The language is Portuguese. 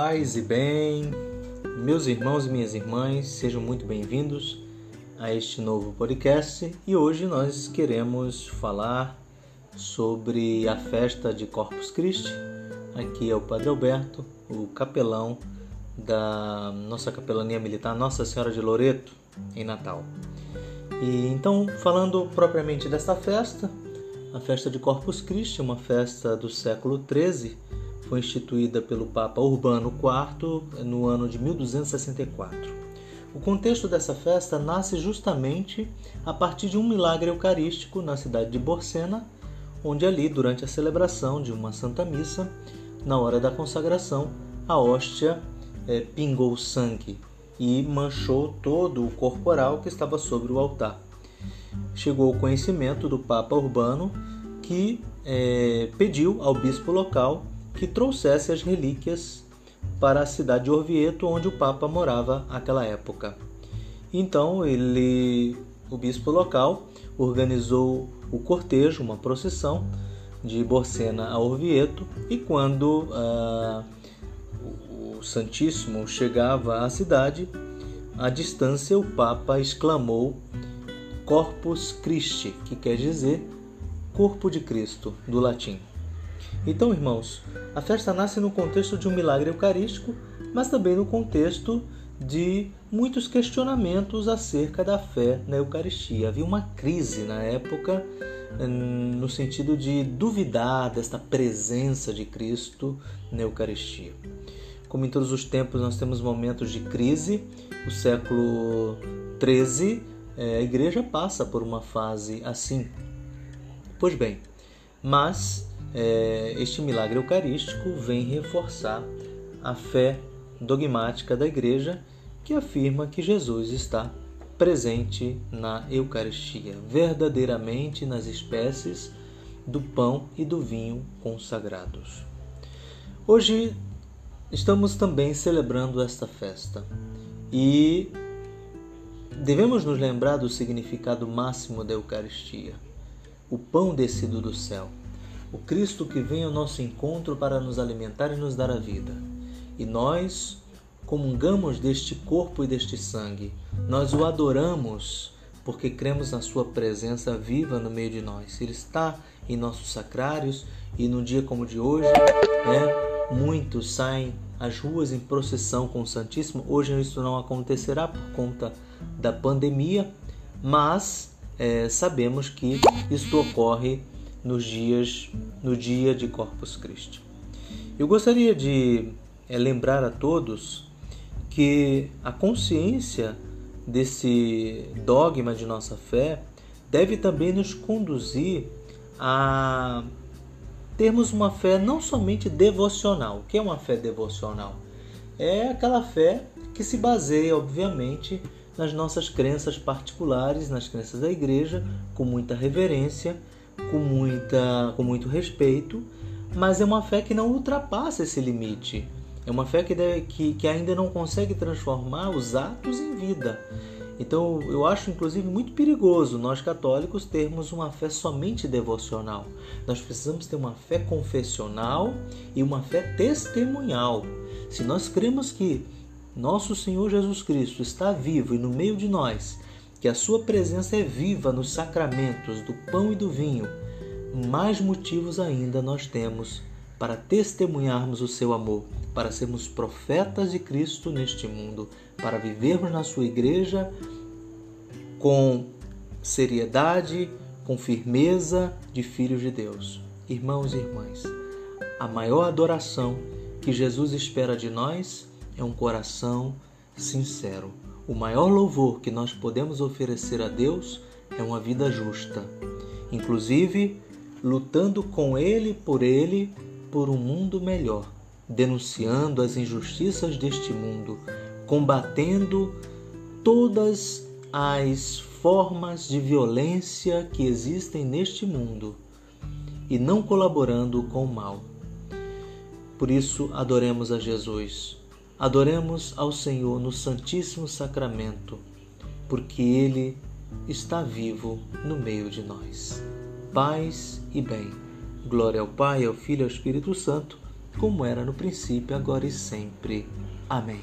Paz e bem, meus irmãos e minhas irmãs, sejam muito bem-vindos a este novo podcast e hoje nós queremos falar sobre a festa de Corpus Christi. Aqui é o Padre Alberto, o capelão da nossa capelania militar Nossa Senhora de Loreto, em Natal. E então, falando propriamente desta festa, a festa de Corpus Christi, uma festa do século XIII, foi instituída pelo Papa Urbano IV no ano de 1264. O contexto dessa festa nasce justamente a partir de um milagre eucarístico na cidade de Borcena, onde ali, durante a celebração de uma Santa Missa, na hora da consagração, a hóstia é, pingou sangue e manchou todo o corporal que estava sobre o altar. Chegou ao conhecimento do Papa Urbano que é, pediu ao bispo local que trouxesse as relíquias para a cidade de Orvieto, onde o Papa morava naquela época. Então ele, o bispo local, organizou o cortejo, uma procissão de Borcena a Orvieto, e quando uh, o Santíssimo chegava à cidade, à distância o Papa exclamou Corpus Christi, que quer dizer Corpo de Cristo, do latim. Então, irmãos, a festa nasce no contexto de um milagre eucarístico, mas também no contexto de muitos questionamentos acerca da fé na Eucaristia. Havia uma crise na época hum, no sentido de duvidar desta presença de Cristo na Eucaristia. Como em todos os tempos nós temos momentos de crise, o século XIII, eh, a igreja passa por uma fase assim. Pois bem, mas é, este milagre eucarístico vem reforçar a fé dogmática da Igreja que afirma que Jesus está presente na Eucaristia, verdadeiramente nas espécies do pão e do vinho consagrados. Hoje estamos também celebrando esta festa e devemos nos lembrar do significado máximo da Eucaristia, o pão descido do céu o Cristo que vem ao nosso encontro para nos alimentar e nos dar a vida. E nós comungamos deste corpo e deste sangue. Nós o adoramos porque cremos na sua presença viva no meio de nós. Ele está em nossos sacrários e num dia como o de hoje, né, muitos saem às ruas em procissão com o Santíssimo. Hoje isso não acontecerá por conta da pandemia, mas é, sabemos que isto ocorre nos dias no dia de Corpus Christi. Eu gostaria de é, lembrar a todos que a consciência desse dogma de nossa fé deve também nos conduzir a termos uma fé não somente devocional. O que é uma fé devocional? É aquela fé que se baseia, obviamente, nas nossas crenças particulares, nas crenças da igreja, com muita reverência com, muita, com muito respeito, mas é uma fé que não ultrapassa esse limite. É uma fé que, deve, que, que ainda não consegue transformar os atos em vida. Então eu acho inclusive muito perigoso nós católicos termos uma fé somente devocional. Nós precisamos ter uma fé confessional e uma fé testemunhal. Se nós cremos que nosso Senhor Jesus Cristo está vivo e no meio de nós que a sua presença é viva nos sacramentos do pão e do vinho, mais motivos ainda nós temos para testemunharmos o seu amor, para sermos profetas de Cristo neste mundo, para vivermos na sua igreja com seriedade, com firmeza de filhos de Deus. Irmãos e irmãs, a maior adoração que Jesus espera de nós é um coração sincero o maior louvor que nós podemos oferecer a Deus é uma vida justa, inclusive lutando com Ele, por Ele, por um mundo melhor, denunciando as injustiças deste mundo, combatendo todas as formas de violência que existem neste mundo e não colaborando com o mal. Por isso, adoremos a Jesus Adoremos ao Senhor no Santíssimo Sacramento, porque Ele está vivo no meio de nós. Paz e bem. Glória ao Pai, ao Filho e ao Espírito Santo, como era no princípio, agora e sempre. Amém.